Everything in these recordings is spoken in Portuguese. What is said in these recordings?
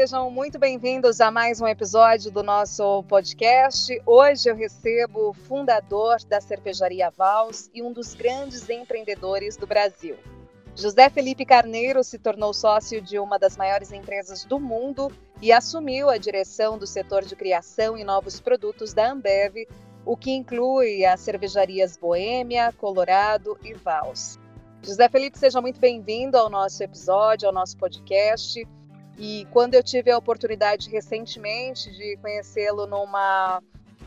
sejam muito bem-vindos a mais um episódio do nosso podcast. Hoje eu recebo o fundador da cervejaria Vals e um dos grandes empreendedores do Brasil. José Felipe Carneiro se tornou sócio de uma das maiores empresas do mundo e assumiu a direção do setor de criação e novos produtos da Ambev, o que inclui as cervejarias Boêmia, Colorado e Vals. José Felipe, seja muito bem-vindo ao nosso episódio, ao nosso podcast. E quando eu tive a oportunidade recentemente de conhecê-lo numa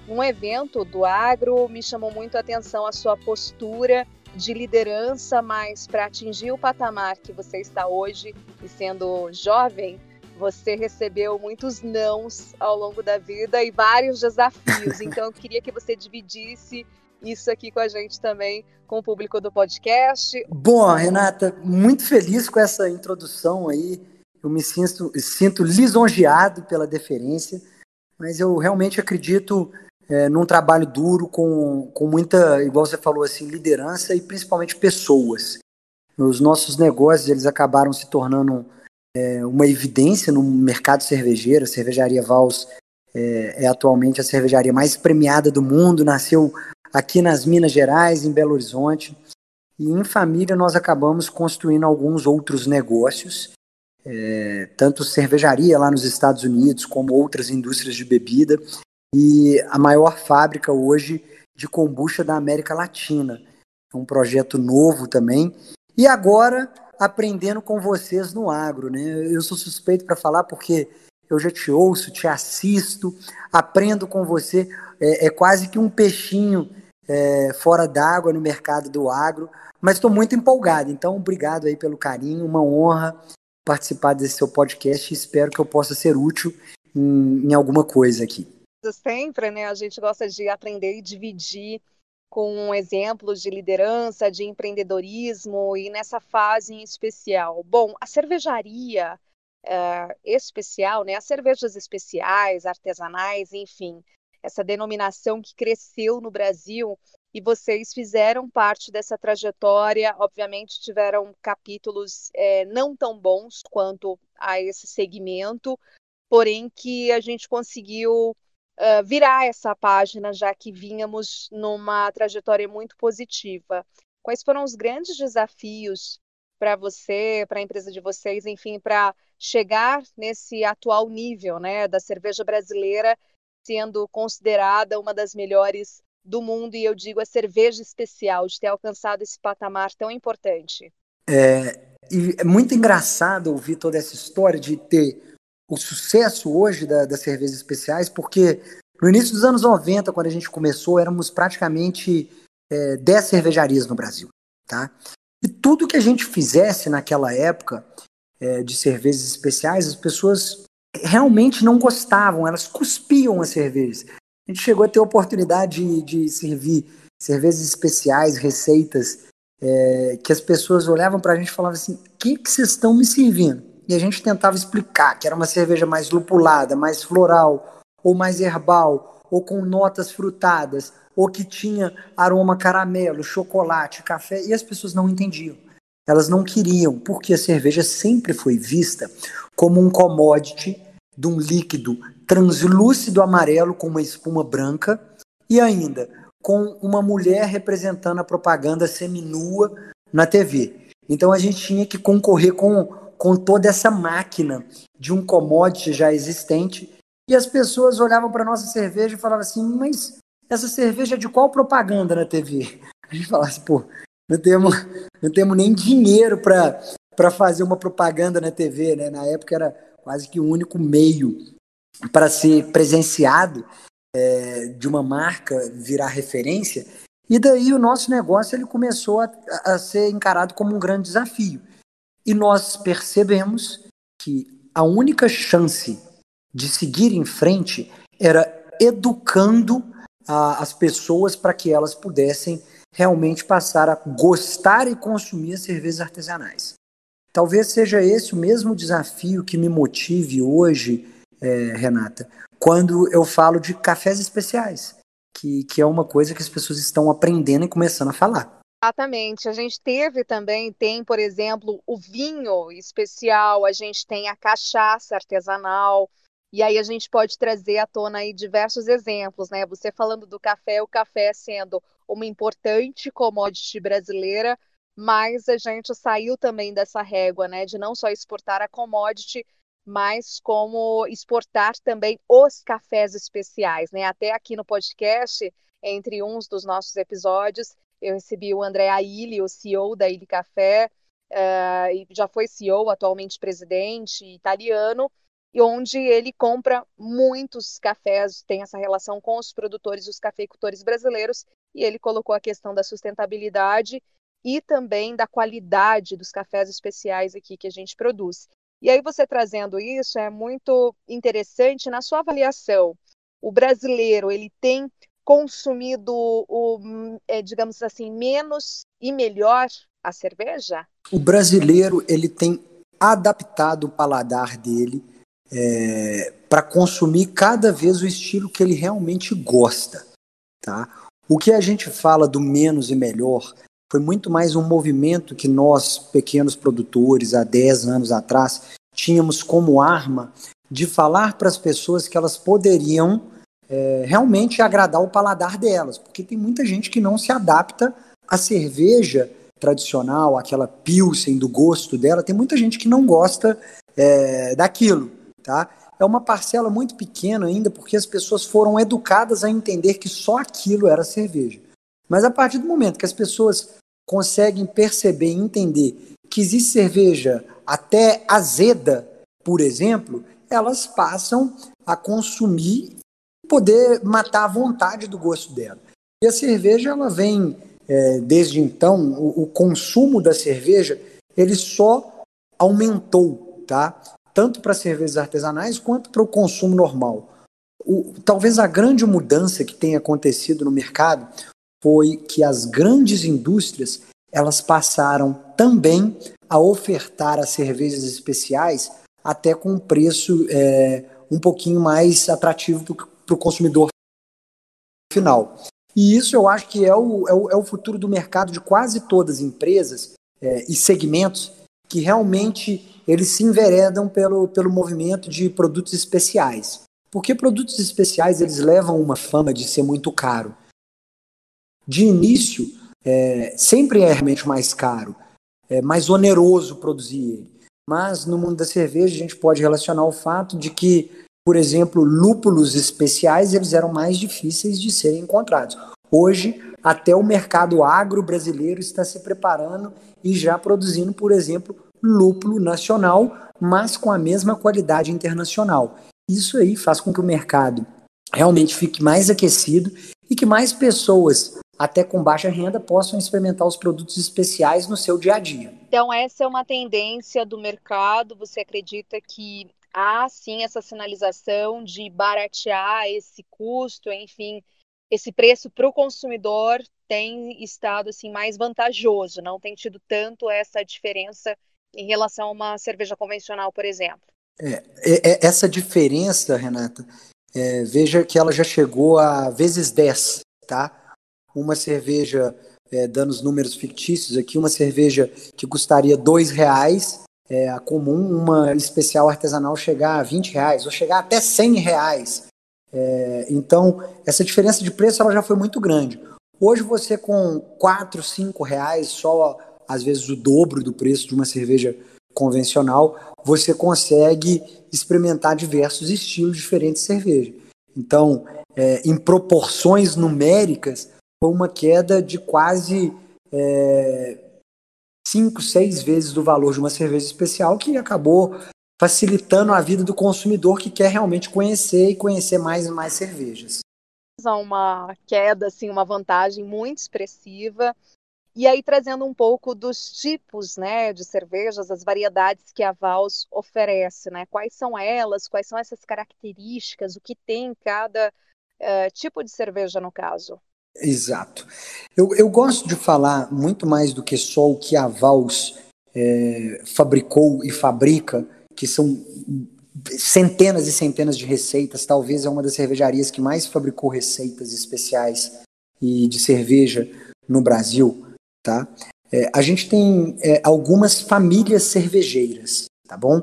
um evento do agro, me chamou muito a atenção a sua postura de liderança, mas para atingir o patamar que você está hoje e sendo jovem, você recebeu muitos nãos ao longo da vida e vários desafios. Então eu queria que você dividisse isso aqui com a gente também, com o público do podcast. Bom, Renata, muito feliz com essa introdução aí eu me sinto, sinto lisonjeado pela deferência, mas eu realmente acredito é, num trabalho duro com, com muita, igual você falou assim, liderança e principalmente pessoas. Os nossos negócios eles acabaram se tornando é, uma evidência no mercado cervejeiro. A cervejaria Vals é, é, atualmente a cervejaria mais premiada do mundo. Nasceu aqui nas Minas Gerais, em Belo Horizonte. E em família nós acabamos construindo alguns outros negócios é, tanto cervejaria lá nos Estados Unidos, como outras indústrias de bebida, e a maior fábrica hoje de kombucha da América Latina. É um projeto novo também. E agora, aprendendo com vocês no agro. Né? Eu sou suspeito para falar porque eu já te ouço, te assisto, aprendo com você. É, é quase que um peixinho é, fora d'água no mercado do agro, mas estou muito empolgado. Então, obrigado aí pelo carinho, uma honra participar desse seu podcast e espero que eu possa ser útil em, em alguma coisa aqui. Sempre, né? A gente gosta de aprender e dividir com exemplos de liderança, de empreendedorismo e nessa fase em especial. Bom, a cervejaria é, especial, né? As cervejas especiais, artesanais, enfim, essa denominação que cresceu no Brasil e vocês fizeram parte dessa trajetória. Obviamente, tiveram capítulos é, não tão bons quanto a esse segmento, porém que a gente conseguiu uh, virar essa página, já que vínhamos numa trajetória muito positiva. Quais foram os grandes desafios para você, para a empresa de vocês, enfim, para chegar nesse atual nível, né, da cerveja brasileira sendo considerada uma das melhores do mundo, e eu digo a cerveja especial, de ter alcançado esse patamar tão importante. É, e é muito engraçado ouvir toda essa história de ter o sucesso hoje da, das cervejas especiais, porque no início dos anos 90, quando a gente começou, éramos praticamente é, 10 cervejarias no Brasil. Tá? E tudo que a gente fizesse naquela época é, de cervejas especiais, as pessoas realmente não gostavam, elas cuspiam as cervejas. A gente chegou a ter a oportunidade de, de servir cervejas especiais, receitas, é, que as pessoas olhavam para a gente e falavam assim: o que, que vocês estão me servindo? E a gente tentava explicar que era uma cerveja mais lupulada, mais floral, ou mais herbal, ou com notas frutadas, ou que tinha aroma caramelo, chocolate, café, e as pessoas não entendiam. Elas não queriam, porque a cerveja sempre foi vista como um commodity de um líquido translúcido amarelo com uma espuma branca e ainda com uma mulher representando a propaganda seminua na TV. Então a gente tinha que concorrer com, com toda essa máquina de um commodity já existente e as pessoas olhavam para nossa cerveja e falavam assim: mas essa cerveja é de qual propaganda na TV? A gente falava assim, pô, não temos, não temos nem dinheiro para fazer uma propaganda na TV, né? Na época era quase que o único meio para ser presenciado é, de uma marca virar referência. E daí o nosso negócio ele começou a, a ser encarado como um grande desafio. E nós percebemos que a única chance de seguir em frente era educando a, as pessoas para que elas pudessem realmente passar a gostar e consumir as cervejas artesanais. Talvez seja esse o mesmo desafio que me motive hoje é, Renata, quando eu falo de cafés especiais, que, que é uma coisa que as pessoas estão aprendendo e começando a falar. Exatamente. A gente teve também, tem, por exemplo, o vinho especial, a gente tem a cachaça artesanal, e aí a gente pode trazer à tona aí diversos exemplos, né? Você falando do café, o café sendo uma importante commodity brasileira, mas a gente saiu também dessa régua, né, de não só exportar a commodity, mas como exportar também os cafés especiais, né? Até aqui no podcast, entre uns dos nossos episódios, eu recebi o André Aili, o CEO da Ilha Café, uh, já foi CEO, atualmente presidente italiano, e onde ele compra muitos cafés, tem essa relação com os produtores, os cafeicultores brasileiros, e ele colocou a questão da sustentabilidade e também da qualidade dos cafés especiais aqui que a gente produz. E aí você trazendo isso é muito interessante na sua avaliação. O brasileiro, ele tem consumido, o, é, digamos assim, menos e melhor a cerveja? O brasileiro ele tem adaptado o paladar dele é, para consumir cada vez o estilo que ele realmente gosta, tá? O que a gente fala do menos e melhor foi muito mais um movimento que nós, pequenos produtores, há 10 anos atrás, tínhamos como arma de falar para as pessoas que elas poderiam é, realmente agradar o paladar delas, porque tem muita gente que não se adapta à cerveja tradicional, aquela pilsen do gosto dela, tem muita gente que não gosta é, daquilo, tá? É uma parcela muito pequena ainda, porque as pessoas foram educadas a entender que só aquilo era cerveja. Mas a partir do momento que as pessoas conseguem perceber e entender que existe cerveja até azeda, por exemplo, elas passam a consumir poder matar a vontade do gosto dela. E a cerveja, ela vem, é, desde então, o, o, consumo da cerveja, ele só aumentou, tá? Tanto para cervejas artesanais quanto para o consumo normal. O, talvez a grande mudança que tenha acontecido no mercado foi que as grandes indústrias elas passaram também a ofertar as cervejas especiais até com um preço é, um pouquinho mais atrativo para o consumidor final. E isso eu acho que é o, é o, é o futuro do mercado de quase todas as empresas é, e segmentos que realmente eles se enveredam pelo, pelo movimento de produtos especiais. Porque produtos especiais eles levam uma fama de ser muito caro. De início, é, sempre é realmente mais caro, é mais oneroso produzir ele. Mas no mundo da cerveja a gente pode relacionar o fato de que por exemplo, lúpulos especiais, eles eram mais difíceis de serem encontrados. Hoje, até o mercado agro brasileiro está se preparando e já produzindo, por exemplo, lúpulo nacional, mas com a mesma qualidade internacional. Isso aí faz com que o mercado realmente fique mais aquecido e que mais pessoas, até com baixa renda, possam experimentar os produtos especiais no seu dia a dia. Então, essa é uma tendência do mercado. Você acredita que há sim essa sinalização de baratear esse custo, enfim, esse preço para o consumidor tem estado assim mais vantajoso, não tem tido tanto essa diferença em relação a uma cerveja convencional, por exemplo. É, é, é essa diferença, Renata, é, veja que ela já chegou a vezes 10, tá? Uma cerveja, é, dando os números fictícios aqui, uma cerveja que custaria dois reais é a comum uma especial artesanal chegar a 20 reais, ou chegar até 100 reais. É, então, essa diferença de preço ela já foi muito grande. Hoje você com 4, 5 reais, só às vezes o dobro do preço de uma cerveja convencional, você consegue experimentar diversos estilos diferentes de cerveja. Então, é, em proporções numéricas, uma queda de quase é, cinco, seis vezes do valor de uma cerveja especial, que acabou facilitando a vida do consumidor que quer realmente conhecer e conhecer mais e mais cervejas. Uma queda, assim, uma vantagem muito expressiva. E aí trazendo um pouco dos tipos, né, de cervejas, as variedades que a Vals oferece, né? Quais são elas? Quais são essas características? O que tem cada uh, tipo de cerveja no caso? Exato. Eu, eu gosto de falar muito mais do que só o que a Vals é, fabricou e fabrica, que são centenas e centenas de receitas. Talvez é uma das cervejarias que mais fabricou receitas especiais e de cerveja no Brasil. tá? É, a gente tem é, algumas famílias cervejeiras, tá bom?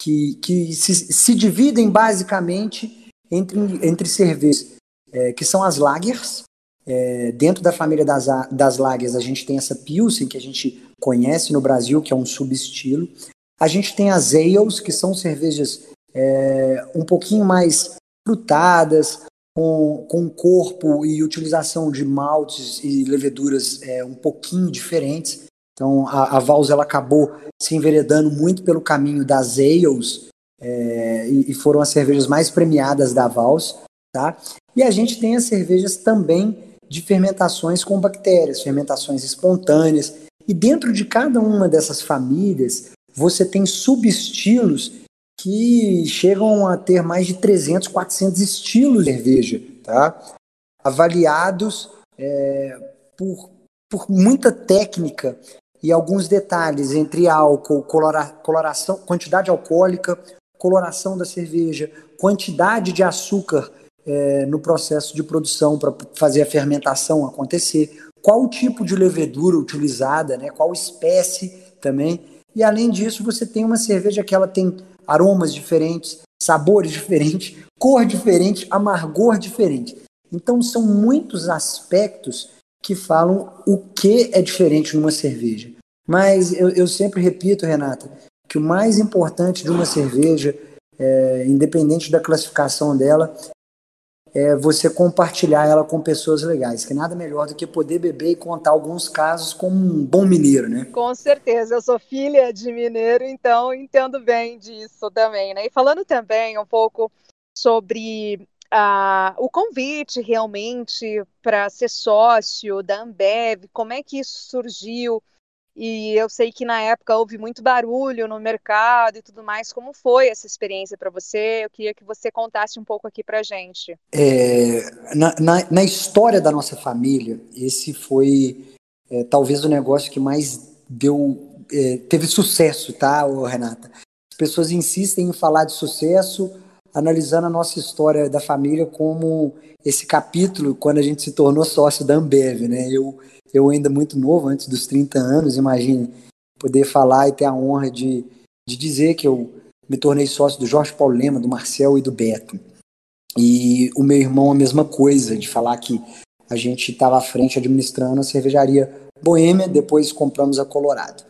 Que, que se, se dividem basicamente entre, entre cervejas, é, que são as lagers. É, dentro da família das, das lagers, a gente tem essa Pilsen, que a gente conhece no Brasil, que é um subestilo. A gente tem as ales, que são cervejas é, um pouquinho mais frutadas, com, com corpo e utilização de maltes e leveduras é, um pouquinho diferentes. Então a, a Vals ela acabou se enveredando muito pelo caminho das ales é, e, e, foram as cervejas mais premiadas da Vals, tá? E a gente tem as cervejas também de fermentações com bactérias, fermentações espontâneas. E dentro de cada uma dessas famílias você tem subestilos que chegam a ter mais de 300, 400 estilos de cerveja, tá? avaliados é, por, por muita técnica e alguns detalhes entre álcool, colora, coloração, quantidade alcoólica, coloração da cerveja, quantidade de açúcar é, no processo de produção para fazer a fermentação acontecer, qual tipo de levedura utilizada, né, qual espécie também. E além disso, você tem uma cerveja que ela tem aromas diferentes, sabores diferentes, cor diferente, amargor diferente. Então são muitos aspectos que falam o que é diferente numa cerveja. Mas eu, eu sempre repito, Renata, que o mais importante de uma cerveja, é, independente da classificação dela, é você compartilhar ela com pessoas legais, que nada melhor do que poder beber e contar alguns casos como um bom mineiro, né? Com certeza, eu sou filha de mineiro, então entendo bem disso também, né? E falando também um pouco sobre uh, o convite realmente para ser sócio da Ambev, como é que isso surgiu? E eu sei que na época houve muito barulho no mercado e tudo mais. Como foi essa experiência para você? Eu queria que você contasse um pouco aqui para gente. É, na, na, na, história da nossa família, esse foi é, talvez o negócio que mais deu é, teve sucesso, tá, Renata? As pessoas insistem em falar de sucesso, analisando a nossa história da família como esse capítulo quando a gente se tornou sócio da Ambev, né? Eu eu ainda muito novo, antes dos 30 anos, imagine poder falar e ter a honra de, de dizer que eu me tornei sócio do Jorge Paulo Lema, do Marcel e do Beto. E o meu irmão a mesma coisa, de falar que a gente estava à frente administrando a cervejaria Boêmia, depois compramos a Colorado.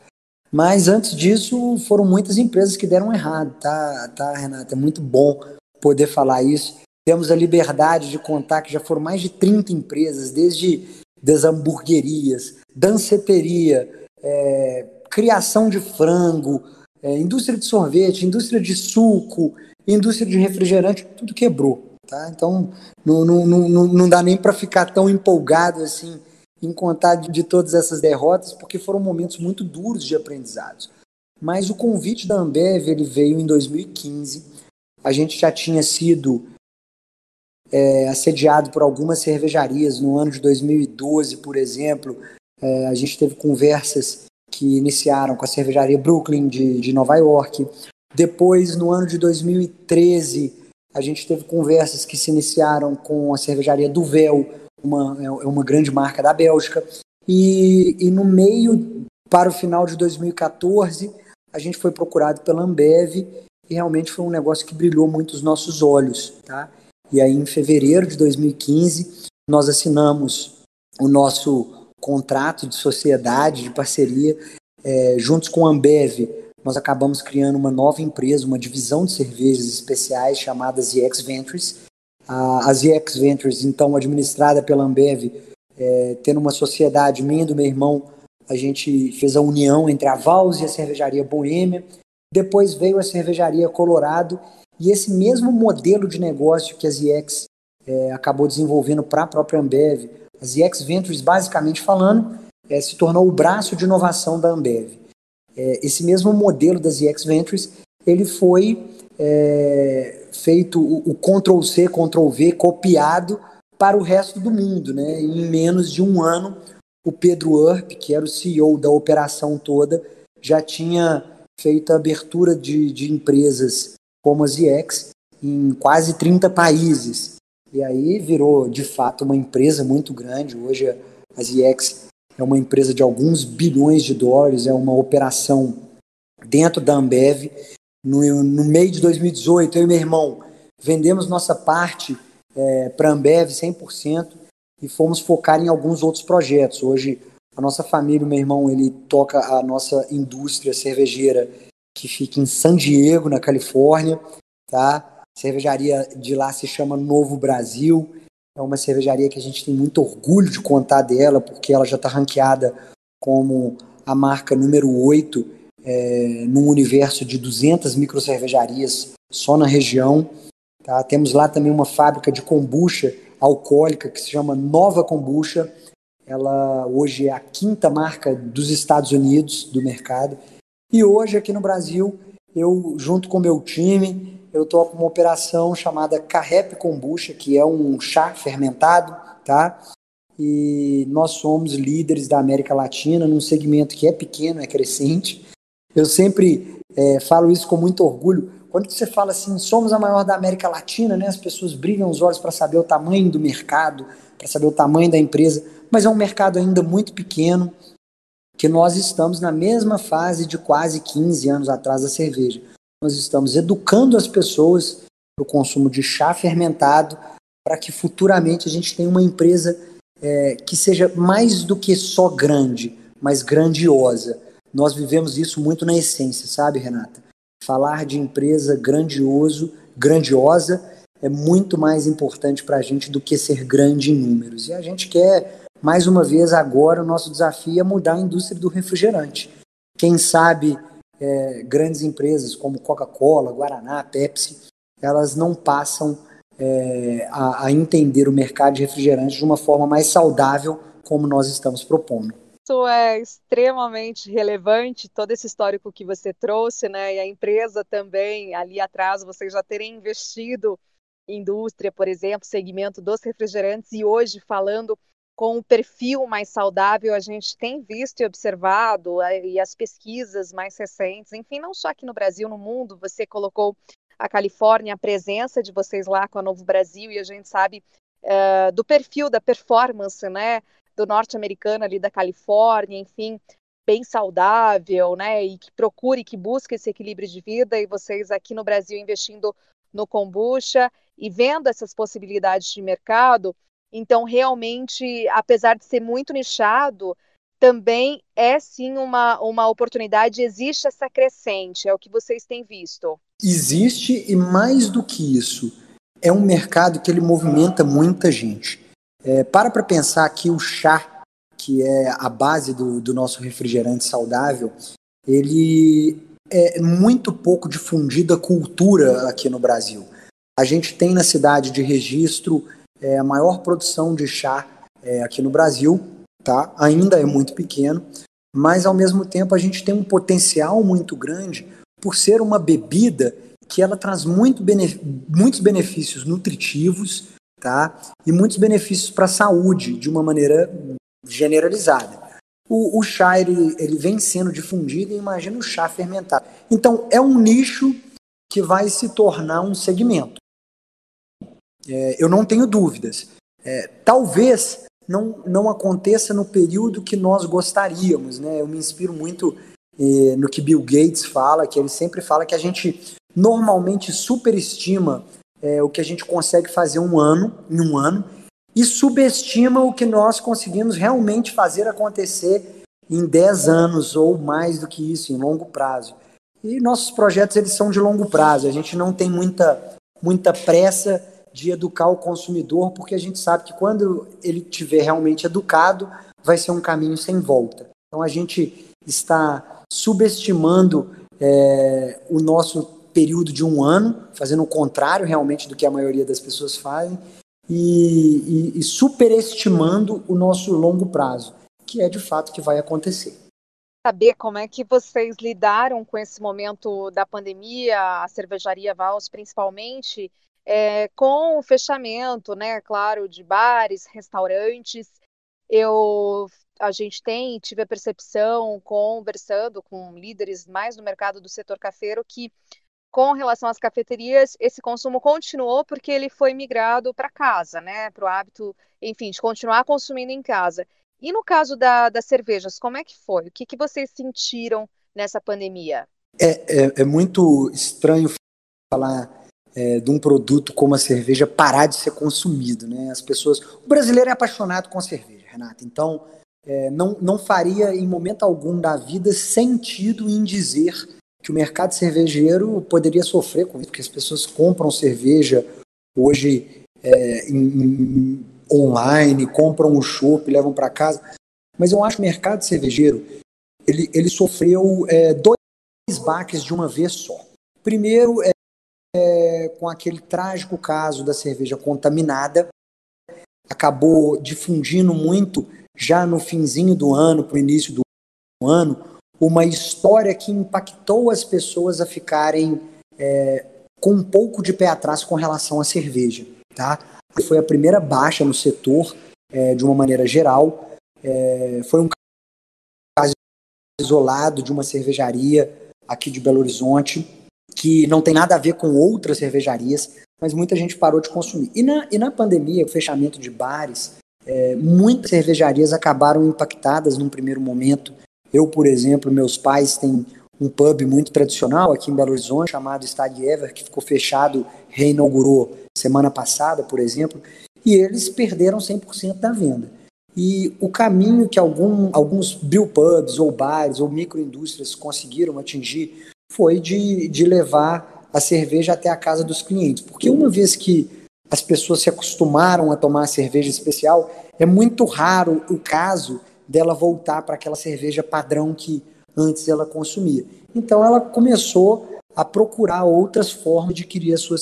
Mas antes disso, foram muitas empresas que deram errado, tá, tá Renata? É muito bom poder falar isso. Temos a liberdade de contar que já foram mais de 30 empresas, desde das hamburguerias, danceteria, é, criação de frango, é, indústria de sorvete, indústria de suco, indústria de refrigerante, tudo quebrou. Tá? Então não, não, não, não dá nem para ficar tão empolgado assim em contar de, todas essas derrotas, porque foram momentos muito duros de aprendizados. Mas o convite da Ambev ele veio em 2015. A gente já tinha sido é, assediado por algumas cervejarias. No ano de 2012, por exemplo, é, a gente teve conversas que iniciaram com a cervejaria Brooklyn de, de Nova York. Depois, no ano de 2013, a gente teve conversas que se iniciaram com a cervejaria Duvel, uma, é, é uma grande marca da Bélgica. E, e no meio, para o final de 2014, a gente foi procurado pela Ambev e realmente foi um negócio que brilhou muito os nossos olhos. Tá? E aí, em fevereiro de 2015, nós assinamos o nosso contrato de sociedade, de parceria, é, juntos com a Ambev. Nós acabamos criando uma nova empresa, uma divisão de cervejas especiais chamada ZX Ventures. A, ZX Ventures, então, administrada pela Ambev, é, tendo uma sociedade minha e do meu irmão, a gente fez a união entre a Vals e a cervejaria Boêmia. Depois veio a cervejaria Colorado e esse mesmo modelo de negócio que a ZX é, acabou desenvolvendo para a própria Ambev, a ZX Ventures, basicamente falando, é, se tornou o braço de inovação da Ambev. É, esse mesmo modelo da ZX Ventures, ele foi é, feito o, o Ctrl-C, Ctrl-V, copiado para o resto do mundo. Né? em menos de um ano, o Pedro Urp, que era o CEO da operação toda, já tinha feito a abertura de, de empresas como a ZX em quase 30 países. E aí virou, de fato, uma empresa muito grande. Hoje a ZX é uma empresa de alguns bilhões de dólares, é uma operação dentro da Ambev. No, no meio de 2018, eu e meu irmão vendemos nossa parte é, para a Ambev 100% e fomos focar em alguns outros projetos. Hoje, a nossa família, o meu irmão, ele toca a nossa indústria cervejeira que fica em San Diego, na Califórnia, tá? A cervejaria de lá se chama Novo Brasil. É uma cervejaria que a gente tem muito orgulho de contar dela, porque ela já está ranqueada como a marca número 8 é, num universo de 200 microcervejarias só na região. Tá? Temos lá também uma fábrica de kombucha alcoólica que se chama Nova Kombucha. Ela hoje é a quinta marca dos Estados Unidos do mercado. E hoje aqui no Brasil, eu junto com meu time, eu toco uma operação chamada Carrep Kombucha, que é um chá fermentado, tá? E nós somos líderes da América Latina num segmento que é pequeno, é crescente. Eu sempre é, falo isso com muito orgulho. Quando você fala assim, somos a maior da América Latina, né? As pessoas brilham os olhos para saber o tamanho do mercado, para saber o tamanho da empresa, mas é um mercado ainda muito pequeno, que nós estamos na mesma fase de quase 15 anos atrás da cerveja. Nós estamos educando as pessoas para o consumo de chá fermentado, para que futuramente a gente tenha uma empresa é, que seja mais do que só grande, mas grandiosa. Nós vivemos isso muito na essência, sabe, Renata? falar de empresa grandioso, grandiosa, é muito mais importante para a gente do que ser grande em números. E a gente quer, mais uma vez, agora o nosso desafio é mudar a indústria do refrigerante. Quem sabe é, grandes empresas como Coca-Cola, Guaraná, Pepsi, elas não passam é, a, a entender o mercado de refrigerante de uma forma mais saudável, como nós estamos propondo isso é extremamente relevante, todo esse histórico que você trouxe, né? E a empresa também, ali atrás, vocês já terem investido em indústria, por exemplo, segmento dos refrigerantes, e hoje falando com o perfil mais saudável, a gente tem visto e observado, e as pesquisas mais recentes, enfim, não só aqui no Brasil, no mundo, você colocou a Califórnia, a presença de vocês lá com a Novo Brasil, e a gente sabe uh, do perfil, da performance, né? Do norte-americano ali da Califórnia, enfim, bem saudável, né, e que procure, que busque esse equilíbrio de vida, e vocês aqui no Brasil investindo no kombucha e vendo essas possibilidades de mercado, então realmente, apesar de ser muito nichado, também é sim uma, uma oportunidade, existe essa crescente, é o que vocês têm visto. Existe, e mais do que isso, é um mercado que ele movimenta muita gente. É, para para pensar que o chá, que é a base do, do nosso refrigerante saudável, ele é muito pouco difundida cultura aqui no Brasil. A gente tem na cidade de registro é, a maior produção de chá é, aqui no Brasil, tá? Ainda é muito pequeno, mas ao mesmo tempo a gente tem um potencial muito grande por ser uma bebida que ela traz muito benef muitos benefícios nutritivos, tá? E muitos benefícios para a saúde de uma maneira generalizada. O, o chá ele, ele vem sendo difundido imagina o chá fermentado. Então é um nicho que vai se tornar um segmento. É, eu não tenho dúvidas. É, talvez não, não aconteça no período que nós gostaríamos. Né? Eu me inspiro muito é, no que Bill Gates fala, que ele sempre fala que a gente normalmente superestima é, o que a gente consegue fazer um ano, em um ano, e subestima o que nós conseguimos realmente fazer acontecer em 10 anos ou mais do que isso, em longo prazo. E nossos projetos eles são de longo prazo, a gente não tem muita, muita pressa de educar o consumidor, porque a gente sabe que quando ele tiver realmente educado, vai ser um caminho sem volta. Então a gente está subestimando é, o nosso período de um ano, fazendo o contrário realmente do que a maioria das pessoas fazem, e, e, e superestimando o nosso longo prazo, que é de fato que vai acontecer saber como é que vocês lidaram com esse momento da pandemia, a cervejaria Vals principalmente, é, com o fechamento, né, claro, de bares, restaurantes. Eu, a gente tem, tive a percepção, conversando com líderes mais no mercado do setor cafeiro, que com relação às cafeterias, esse consumo continuou porque ele foi migrado para casa, né? Para o hábito, enfim, de continuar consumindo em casa. E no caso da, das cervejas, como é que foi? O que, que vocês sentiram nessa pandemia? É, é, é muito estranho falar é, de um produto como a cerveja parar de ser consumido, né? As pessoas, o brasileiro é apaixonado com a cerveja, Renata. Então, é, não, não faria em momento algum da vida sentido em dizer que o mercado cervejeiro poderia sofrer com isso, porque as pessoas compram cerveja hoje é, em, em, online, compram o chopp, levam para casa. Mas eu acho que o mercado cervejeiro ele, ele sofreu é, dois baques de uma vez só. Primeiro, é, é, com aquele trágico caso da cerveja contaminada, acabou difundindo muito já no finzinho do ano, para o início do ano, uma história que impactou as pessoas a ficarem é, com um pouco de pé atrás com relação à cerveja. Tá? Foi a primeira baixa no setor, é, de uma maneira geral. É, foi um caso isolado de uma cervejaria aqui de Belo Horizonte, que não tem nada a ver com outras cervejarias, mas muita gente parou de consumir. E na, e na pandemia, o fechamento de bares, é, muitas cervejarias acabaram impactadas num primeiro momento. Eu, por exemplo, meus pais têm um pub muito tradicional aqui em Belo Horizonte, chamado Stag Ever, que ficou fechado, reinaugurou semana passada, por exemplo, e eles perderam 100% da venda. E o caminho que algum, alguns brewpubs ou bares ou microindústrias conseguiram atingir foi de, de levar a cerveja até a casa dos clientes. Porque uma vez que as pessoas se acostumaram a tomar cerveja especial, é muito raro o caso dela voltar para aquela cerveja padrão que antes ela consumia. Então ela começou a procurar outras formas de adquirir a sua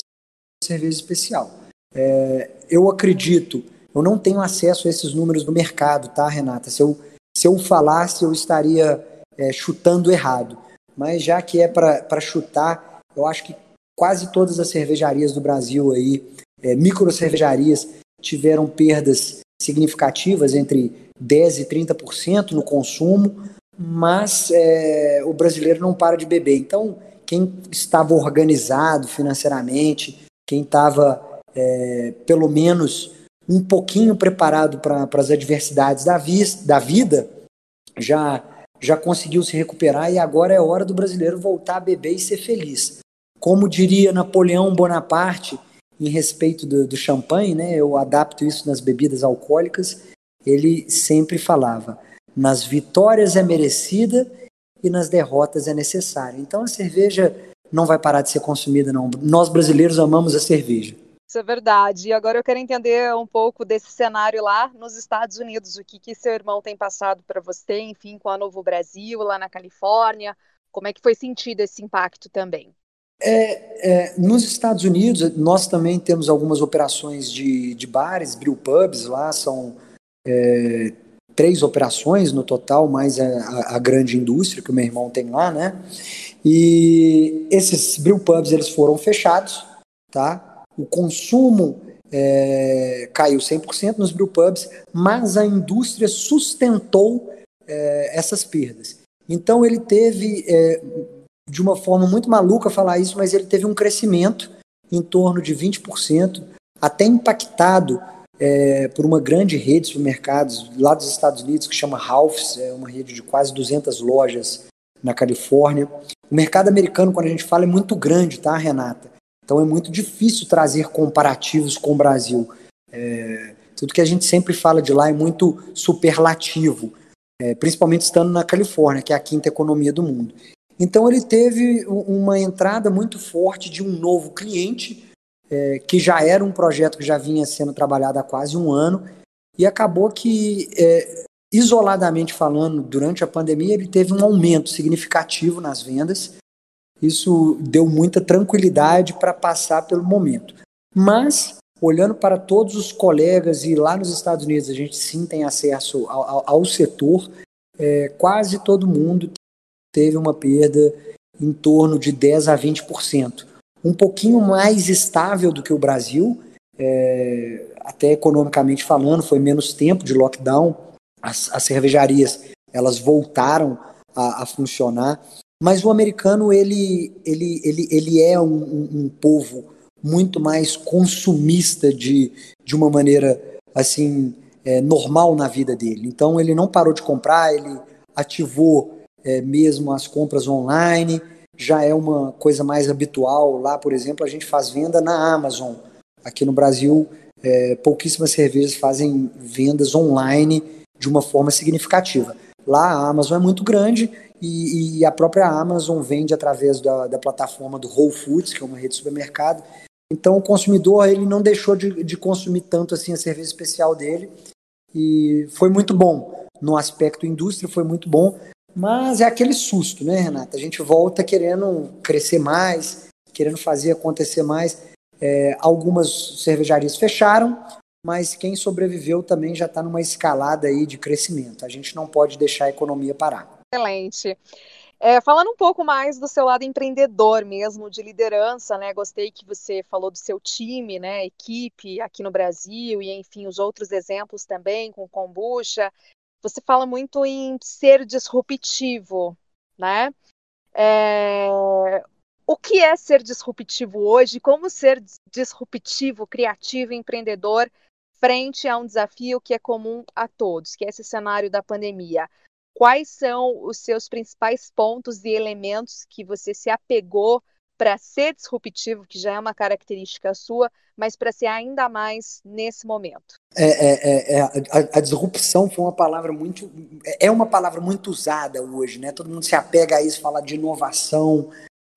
cerveja especial. É, eu acredito, eu não tenho acesso a esses números do mercado, tá, Renata? Se eu, se eu falasse, eu estaria é, chutando errado. Mas já que é para chutar, eu acho que quase todas as cervejarias do Brasil aí é, micro cervejarias tiveram perdas significativas entre 10% e 30% no consumo, mas é, o brasileiro não para de beber. Então, quem estava organizado financeiramente, quem estava é, pelo menos um pouquinho preparado para as adversidades da, da vida, já, já conseguiu se recuperar e agora é hora do brasileiro voltar a beber e ser feliz. Como diria Napoleão Bonaparte, em respeito do, do champanhe, né, eu adapto isso nas bebidas alcoólicas, ele sempre falava: nas vitórias é merecida e nas derrotas é necessária. Então a cerveja não vai parar de ser consumida, não. Nós brasileiros amamos a cerveja. Isso é verdade. E agora eu quero entender um pouco desse cenário lá nos Estados Unidos. O que, que seu irmão tem passado para você, enfim, com a Novo Brasil, lá na Califórnia? Como é que foi sentido esse impacto também? É, é, nos Estados Unidos, nós também temos algumas operações de, de bares, brewpubs lá, são é, três operações no total, mais a, a, grande indústria que o meu irmão tem lá, né? E esses brewpubs, eles foram fechados, tá? O consumo é, caiu 100% nos brewpubs, mas a indústria sustentou é, essas perdas. Então ele teve é, de uma forma muito maluca falar isso, mas ele teve um crescimento em torno de 20%, até impactado é, por uma grande rede de supermercados lá dos Estados Unidos que chama Ralph's, é uma rede de quase 200 lojas na Califórnia. O mercado americano, quando a gente fala, é muito grande, tá, Renata? Então é muito difícil trazer comparativos com o Brasil. É, tudo que a gente sempre fala de lá é muito superlativo, é, principalmente estando na Califórnia, que é a quinta economia do mundo. Então ele teve uma entrada muito forte de um novo cliente, é, que já era um projeto que já vinha sendo trabalhado há quase um ano, e acabou que, é, isoladamente falando, durante a pandemia, ele teve um aumento significativo nas vendas. Isso deu muita tranquilidade para passar pelo momento. Mas, olhando para todos os colegas, e lá nos Estados Unidos a gente sim tem acesso ao, ao, ao setor, é, quase todo mundo teve uma perda em torno de 10 a 20%. Um pouquinho mais estável do que o Brasil, é, até economicamente falando, foi menos tempo de lockdown. As, as cervejarias elas voltaram a, a, funcionar, mas o americano ele, ele, ele, ele é um, um, povo muito mais consumista de, de uma maneira assim é, normal na vida dele. Então ele não parou de comprar, ele ativou é, mesmo as compras online, já é uma coisa mais habitual. Lá, por exemplo, a gente faz venda na Amazon. Aqui no Brasil, é, pouquíssimas cervejas fazem vendas online de uma forma significativa. Lá a Amazon é muito grande e, e a própria Amazon vende através da, da, plataforma do Whole Foods, que é uma rede de supermercado. Então o consumidor ele não deixou de, de consumir tanto assim a cerveja especial dele e foi muito bom no aspecto indústria, foi muito bom. Mas é aquele susto, né, Renata? A gente volta querendo crescer mais, querendo fazer acontecer mais. É, algumas cervejarias fecharam, mas quem sobreviveu também já está numa escalada aí de crescimento. A gente não pode deixar a economia parar. Excelente. É, falando um pouco mais do seu lado empreendedor mesmo, de liderança, né? Gostei que você falou do seu time, né? Equipe aqui no Brasil e, enfim, os outros exemplos também com kombucha você fala muito em ser disruptivo, né? É... O que é ser disruptivo hoje? Como ser disruptivo, criativo, empreendedor frente a um desafio que é comum a todos, que é esse cenário da pandemia? Quais são os seus principais pontos e elementos que você se apegou para ser disruptivo, que já é uma característica sua, mas para ser ainda mais nesse momento? É, é, é, é a, a, disrupção foi uma palavra muito é uma palavra muito usada hoje, né? Todo mundo se apega a isso, fala de inovação.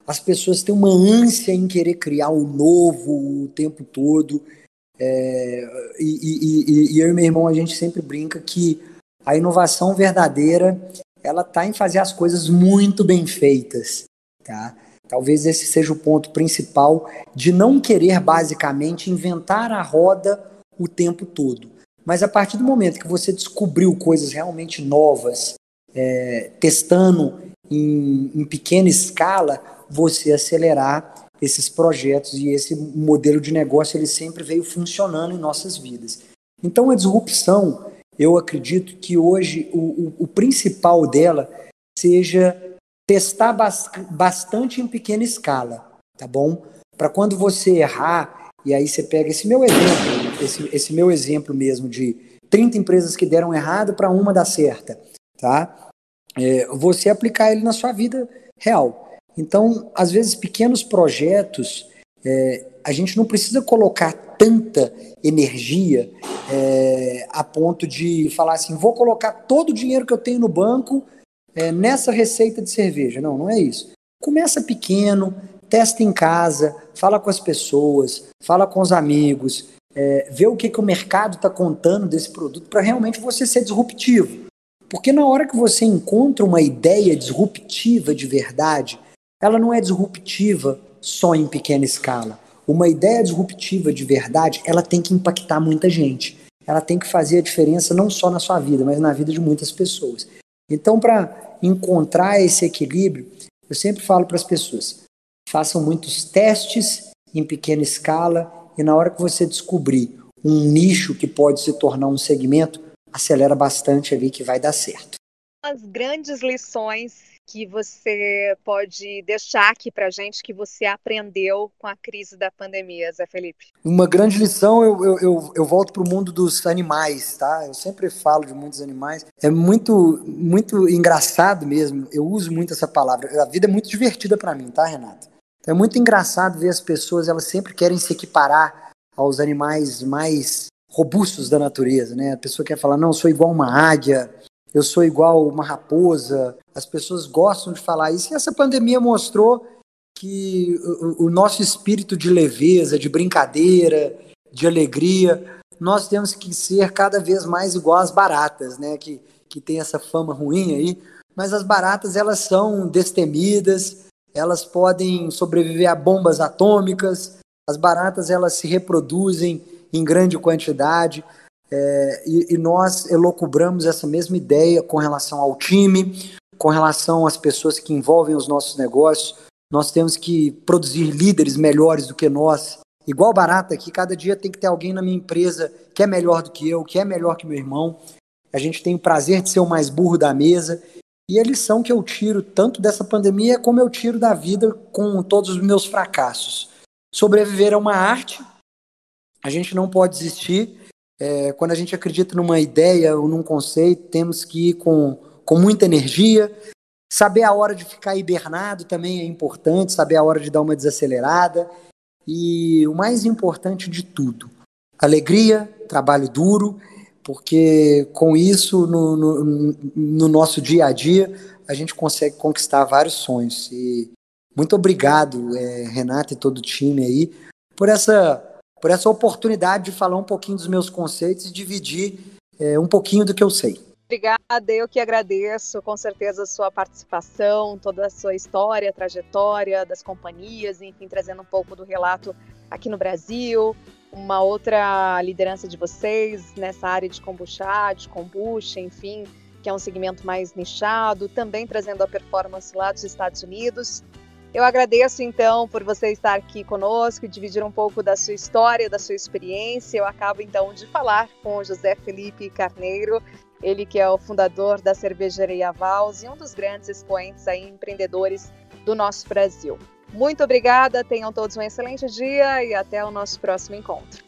As pessoas têm uma ânsia em querer criar o novo o tempo todo. É, e, e, e, eu e meu irmão a gente sempre brinca que a inovação verdadeira ela está em fazer as coisas muito bem feitas, tá? Talvez esse seja o ponto principal de não querer basicamente inventar a roda o tempo todo. Mas a partir do momento que você descobriu coisas realmente novas, é, testando em, em pequena escala, você acelerar esses projetos e esse modelo de negócio ele sempre veio funcionando em nossas vidas. Então a disrupção, eu acredito que hoje o, o, o principal dela seja testar bastante em pequena escala, tá bom? Para quando você errar, e aí você pega esse meu exemplo, esse, esse meu exemplo mesmo de 30 empresas que deram errado para uma dar certa, tá? É, você aplicar ele na sua vida real. Então, às vezes, pequenos projetos, é, a gente não precisa colocar tanta energia é, a ponto de falar assim: vou colocar todo o dinheiro que eu tenho no banco é, nessa receita de cerveja. Não, não é isso. Começa pequeno, testa em casa, fala com as pessoas, fala com os amigos, é, vê o que, que o mercado está contando desse produto para realmente você ser disruptivo. Porque na hora que você encontra uma ideia disruptiva de verdade, ela não é disruptiva só em pequena escala. Uma ideia disruptiva de verdade, ela tem que impactar muita gente. Ela tem que fazer a diferença não só na sua vida, mas na vida de muitas pessoas. Então, para encontrar esse equilíbrio, eu sempre falo para as pessoas: façam muitos testes em pequena escala e na hora que você descobrir um nicho que pode se tornar um segmento, acelera bastante ali que vai dar certo. As grandes lições que você pode deixar aqui para gente que você aprendeu com a crise da pandemia, Zé Felipe? Uma grande lição, eu, eu, eu, eu volto para o mundo dos animais, tá? Eu sempre falo de muitos animais. É muito, muito engraçado mesmo, eu uso muito essa palavra. A vida é muito divertida para mim, tá, Renato? É muito engraçado ver as pessoas, elas sempre querem se equiparar aos animais mais robustos da natureza, né? A pessoa quer falar, não, eu sou igual uma águia, eu sou igual uma raposa. As pessoas gostam de falar isso. E essa pandemia mostrou que o, o nosso espírito de leveza, de brincadeira, de alegria, nós temos que ser cada vez mais igual às baratas, né? Que, que tem essa fama ruim aí. Mas as baratas, elas são destemidas, elas podem sobreviver a bombas atômicas, as baratas, elas se reproduzem em grande quantidade. É, e, e, nós elocubramos essa mesma ideia com relação ao time, com relação às pessoas que envolvem os nossos negócios. Nós temos que produzir líderes melhores do que nós. Igual barata aqui, cada dia tem que ter alguém na minha empresa que é melhor do que eu, que é melhor que meu irmão. A gente tem o prazer de ser o mais burro da mesa. E a lição que eu tiro tanto dessa pandemia é como eu tiro da vida com todos os meus fracassos. Sobreviver é uma arte, a gente não pode desistir É, quando a gente acredita numa ideia ou num conceito, temos que ir com, com muita energia. Saber a hora de ficar hibernado também é importante, saber a hora de dar uma desacelerada. E o mais importante de tudo, alegria, trabalho duro, porque com isso, no, no, no nosso dia a dia, a gente consegue conquistar vários sonhos. E muito obrigado, é, Renata e todo o time aí, por essa, por essa oportunidade de falar um pouquinho dos meus conceitos e dividir é, um pouquinho do que eu sei. Obrigada, eu que agradeço com certeza a sua participação, toda a sua história, trajetória das companhias, enfim, trazendo um pouco do relato aqui no Brasil, uma outra liderança de vocês nessa área de kombucha, de kombucha, enfim, que é um segmento mais nichado, também trazendo a performance lá dos Estados Unidos. Eu agradeço então por você estar aqui conosco e dividir um pouco da sua história, da sua experiência. Eu acabo então de falar com José Felipe Carneiro, ele que é o fundador da cervejaria Vals e um dos grandes expoentes aí empreendedores do nosso Brasil. Muito obrigada, tenham todos um excelente dia e até o nosso próximo encontro.